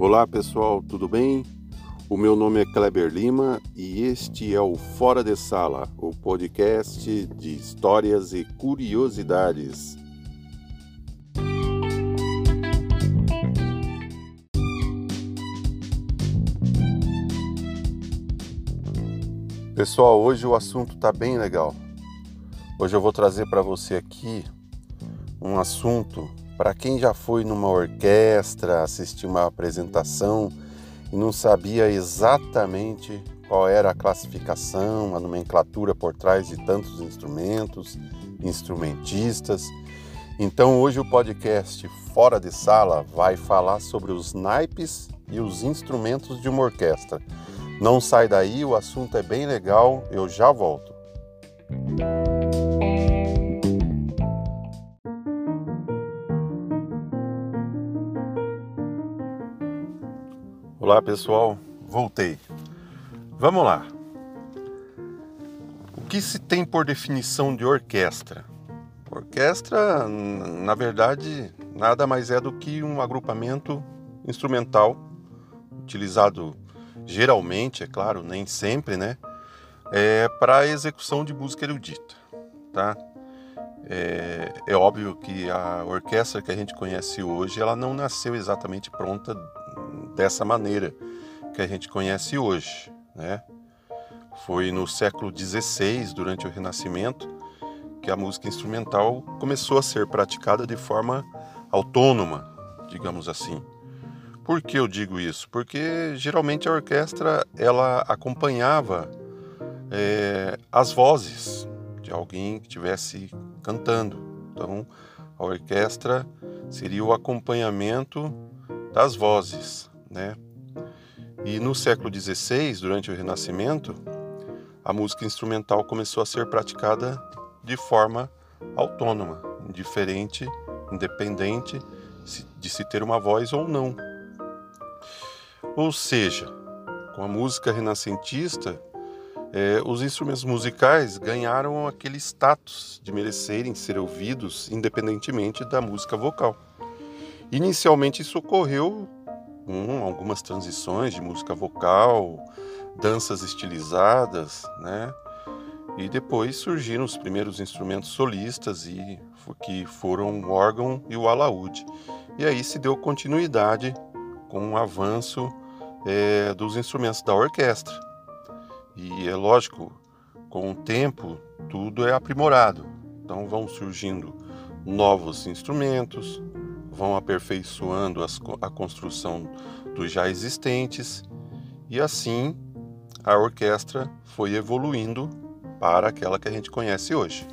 Olá pessoal, tudo bem? O meu nome é Kleber Lima e este é o Fora de Sala, o podcast de histórias e curiosidades. Pessoal, hoje o assunto está bem legal. Hoje eu vou trazer para você aqui um assunto para quem já foi numa orquestra, assistir uma apresentação e não sabia exatamente qual era a classificação, a nomenclatura por trás de tantos instrumentos, instrumentistas. Então hoje o podcast Fora de Sala vai falar sobre os naipes e os instrumentos de uma orquestra. Não sai daí, o assunto é bem legal, eu já volto. Olá pessoal, voltei. Vamos lá. O que se tem por definição de orquestra? Orquestra, na verdade, nada mais é do que um agrupamento instrumental utilizado geralmente, é claro, nem sempre, né? É para execução de música erudita, tá? É, é, óbvio que a orquestra que a gente conhece hoje, ela não nasceu exatamente pronta dessa maneira que a gente conhece hoje, né? Foi no século XVI, durante o Renascimento, que a música instrumental começou a ser praticada de forma autônoma, digamos assim. Por que eu digo isso? Porque geralmente a orquestra ela acompanhava é, as vozes de alguém que estivesse cantando. Então, a orquestra seria o acompanhamento das vozes, né? E no século XVI, durante o Renascimento, a música instrumental começou a ser praticada de forma autônoma, indiferente, independente de se ter uma voz ou não. Ou seja, com a música renascentista, é, os instrumentos musicais ganharam aquele status de merecerem ser ouvidos independentemente da música vocal. Inicialmente isso ocorreu algumas transições de música vocal, danças estilizadas, né? E depois surgiram os primeiros instrumentos solistas e que foram o órgão e o alaúde. E aí se deu continuidade com o avanço é, dos instrumentos da orquestra. E é lógico, com o tempo, tudo é aprimorado. Então vão surgindo novos instrumentos, vão aperfeiçoando as, a construção dos já existentes, e assim a orquestra foi evoluindo para aquela que a gente conhece hoje.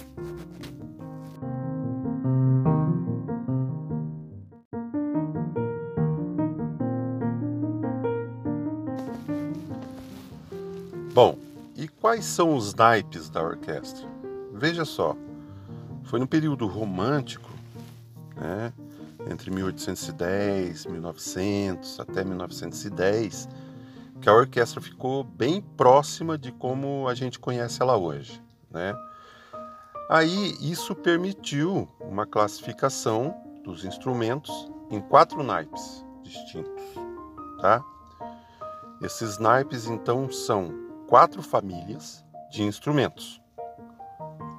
Bom, e quais são os naipes da orquestra? Veja só, foi no período romântico, né, entre 1810, 1900 até 1910, que a orquestra ficou bem próxima de como a gente conhece ela hoje, né? Aí isso permitiu uma classificação dos instrumentos em quatro naipes distintos, tá? Esses naipes então são quatro famílias de instrumentos: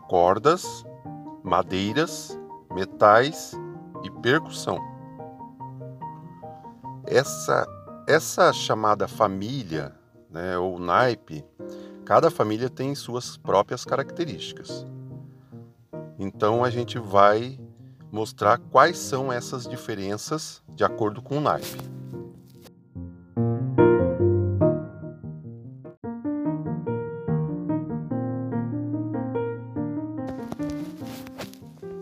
cordas, madeiras, metais e percussão. Essa, essa chamada família, né, ou naipe, cada família tem suas próprias características. Então a gente vai mostrar quais são essas diferenças de acordo com o naipe.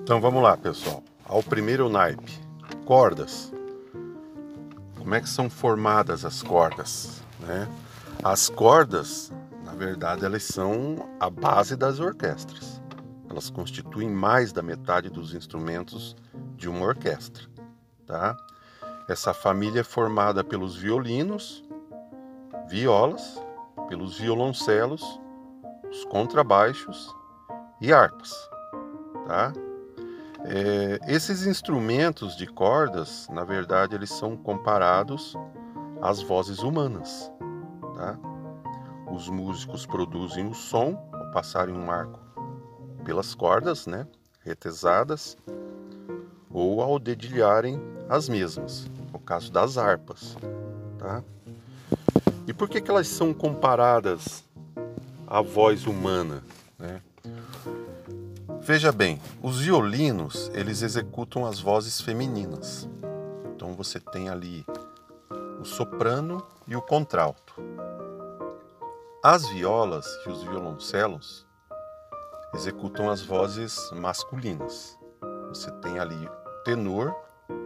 Então vamos lá, pessoal. Ao primeiro naipe, cordas. Como é que são formadas as cordas? Né? As cordas, na verdade, elas são a base das orquestras. Elas constituem mais da metade dos instrumentos de uma orquestra. Tá? Essa família é formada pelos violinos, violas, pelos violoncelos, os contrabaixos e harpas. Tá? É, esses instrumentos de cordas, na verdade, eles são comparados as vozes humanas. Tá? Os músicos produzem o som ao passarem um arco pelas cordas, né, retesadas, ou ao dedilharem as mesmas, no caso das harpas. Tá? E por que, que elas são comparadas à voz humana? Né? Veja bem, os violinos eles executam as vozes femininas. Então você tem ali o soprano e o contralto. As violas e os violoncelos executam as vozes masculinas. Você tem ali o tenor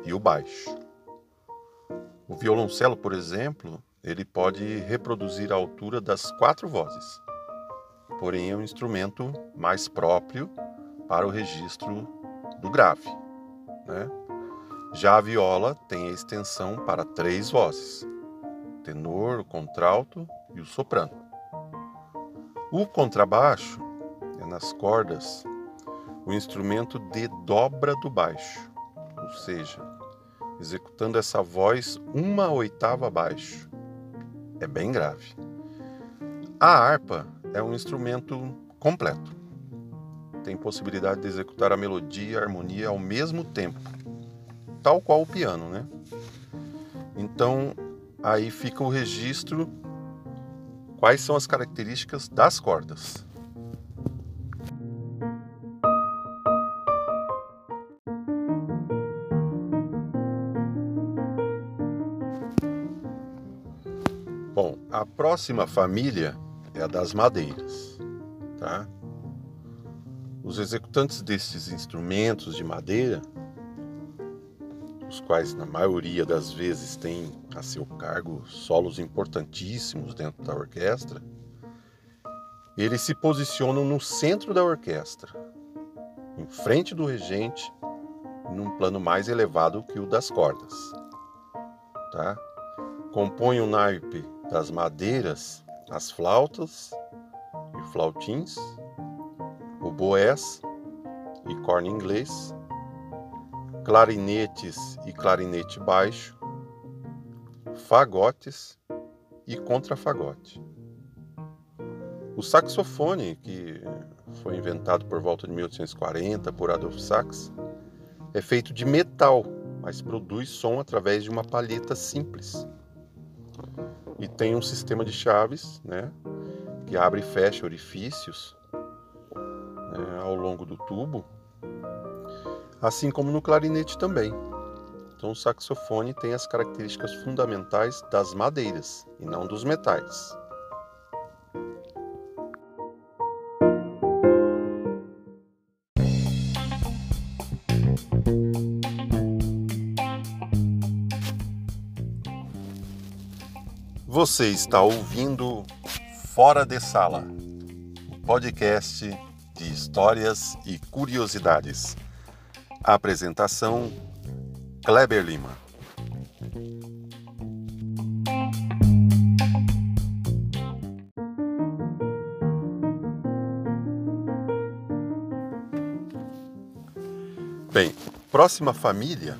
e o baixo. O violoncelo, por exemplo, ele pode reproduzir a altura das quatro vozes, porém é um instrumento mais próprio para o registro do grave. Né? Já a viola tem a extensão para três vozes: tenor, o contralto e o soprano. O contrabaixo é nas cordas o instrumento de dobra do baixo, ou seja, executando essa voz uma oitava abaixo. É bem grave. A harpa é um instrumento completo tem possibilidade de executar a melodia e a harmonia ao mesmo tempo, tal qual o piano, né? Então, aí fica o registro quais são as características das cordas. Bom, a próxima família é a das madeiras, tá? Os executantes destes instrumentos de madeira, os quais na maioria das vezes têm a seu cargo solos importantíssimos dentro da orquestra, eles se posicionam no centro da orquestra, em frente do regente, num plano mais elevado que o das cordas. Tá? Compõem o naipe das madeiras as flautas e flautins oboés e corno inglês, clarinetes e clarinete baixo, fagotes e contrafagote. O saxofone, que foi inventado por volta de 1840 por Adolf Sax, é feito de metal, mas produz som através de uma palheta simples. E tem um sistema de chaves, né, que abre e fecha orifícios é, ao longo do tubo, assim como no clarinete também. Então, o saxofone tem as características fundamentais das madeiras e não dos metais. Você está ouvindo Fora de Sala, o podcast de histórias e curiosidades. apresentação: Kleber Lima. Bem, próxima família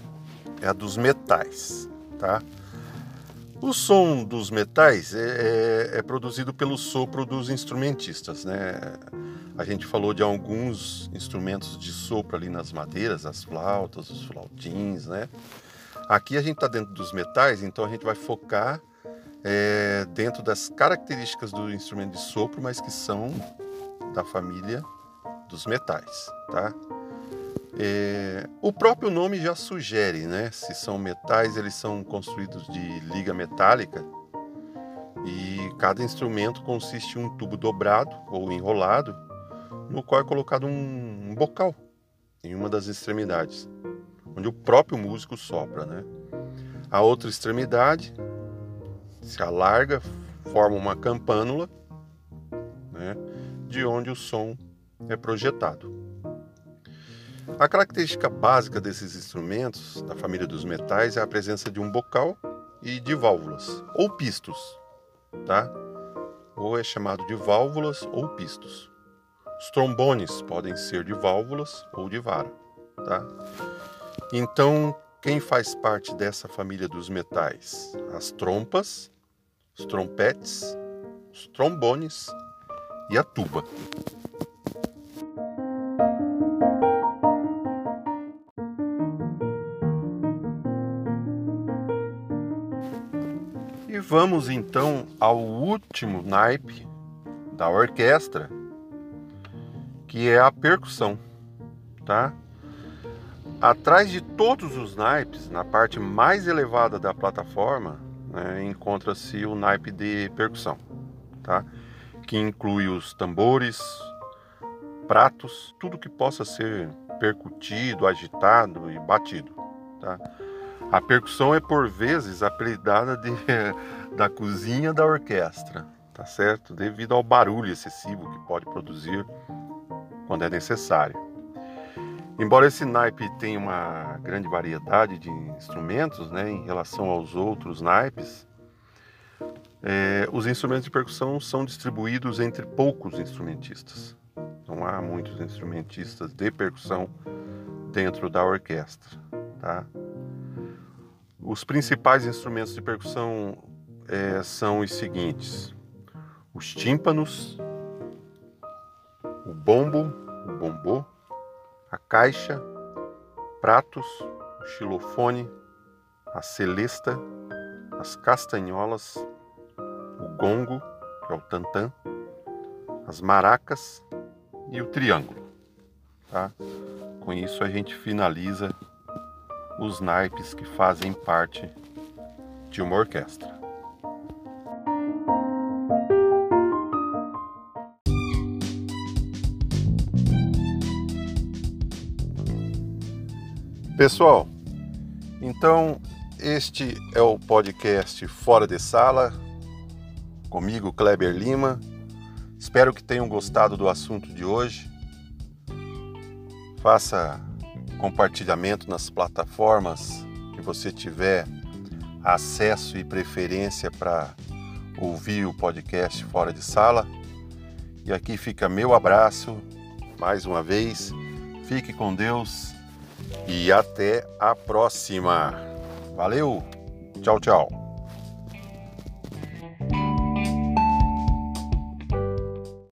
é a dos metais, tá? O som dos metais é, é, é, produzido pelo sopro dos instrumentistas, né? A gente falou de alguns instrumentos de sopro ali nas madeiras, as flautas, os flautins, né? Aqui a gente está dentro dos metais, então a gente vai focar é, dentro das características do instrumento de sopro, mas que são da família dos metais, tá? É, o próprio nome já sugere, né? Se são metais, eles são construídos de liga metálica e cada instrumento consiste em um tubo dobrado ou enrolado no qual é colocado um, um bocal em uma das extremidades, onde o próprio músico sopra. Né? A outra extremidade se alarga, forma uma campânula, né? de onde o som é projetado. A característica básica desses instrumentos, da família dos metais, é a presença de um bocal e de válvulas, ou pistos, tá? Ou é chamado de válvulas ou pistos. Os trombones podem ser de válvulas ou de vara, tá? Então, quem faz parte dessa família dos metais? As trompas, os trompetes, os trombones e a tuba. E vamos então ao último naipe da orquestra, que é a percussão, tá? Atrás de todos os naipes, na parte mais elevada da plataforma, né, encontra-se o naipe de percussão, tá? Que inclui os tambores, pratos, tudo que possa ser percutido, agitado e batido, tá? A percussão é por vezes apelidada de, da cozinha da orquestra, tá certo? Devido ao barulho excessivo que pode produzir quando é necessário. Embora esse naipe tenha uma grande variedade de instrumentos né, em relação aos outros naipes, é, os instrumentos de percussão são distribuídos entre poucos instrumentistas. Não há muitos instrumentistas de percussão dentro da orquestra. Tá? Os principais instrumentos de percussão é, são os seguintes: os tímpanos, bombo, o bombô, a caixa, pratos, o xilofone, a celesta, as castanholas, o gongo, que é o tantã, as maracas e o triângulo. Tá? Com isso a gente finaliza os naipes que fazem parte de uma orquestra. Pessoal, então este é o podcast Fora de Sala, comigo Kleber Lima. Espero que tenham gostado do assunto de hoje. Faça compartilhamento nas plataformas que você tiver acesso e preferência para ouvir o podcast Fora de Sala. E aqui fica meu abraço mais uma vez. Fique com Deus e até a próxima. Valeu! Tchau, tchau.